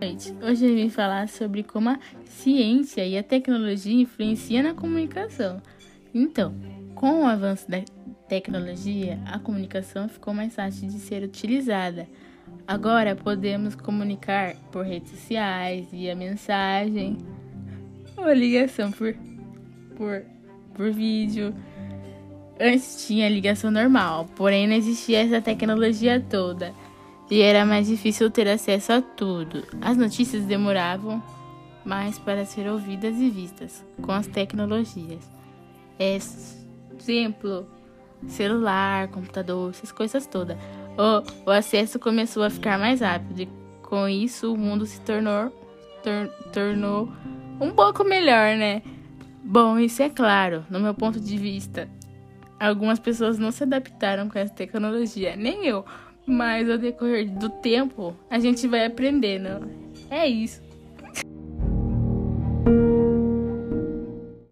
noite. Hoje eu vim falar sobre como a ciência e a tecnologia influenciam na comunicação. Então, com o avanço da tecnologia, a comunicação ficou mais fácil de ser utilizada. Agora podemos comunicar por redes sociais, via mensagem ou ligação por, por, por vídeo. Antes tinha ligação normal, porém não existia essa tecnologia toda e era mais difícil ter acesso a tudo. As notícias demoravam mais para ser ouvidas e vistas com as tecnologias. Exemplo, celular, computador, essas coisas todas. O, o acesso começou a ficar mais rápido e com isso o mundo se tornou, tor, tornou um pouco melhor, né? Bom, isso é claro, no meu ponto de vista. Algumas pessoas não se adaptaram com essa tecnologia, nem eu, mas ao decorrer do tempo, a gente vai aprendendo. É isso.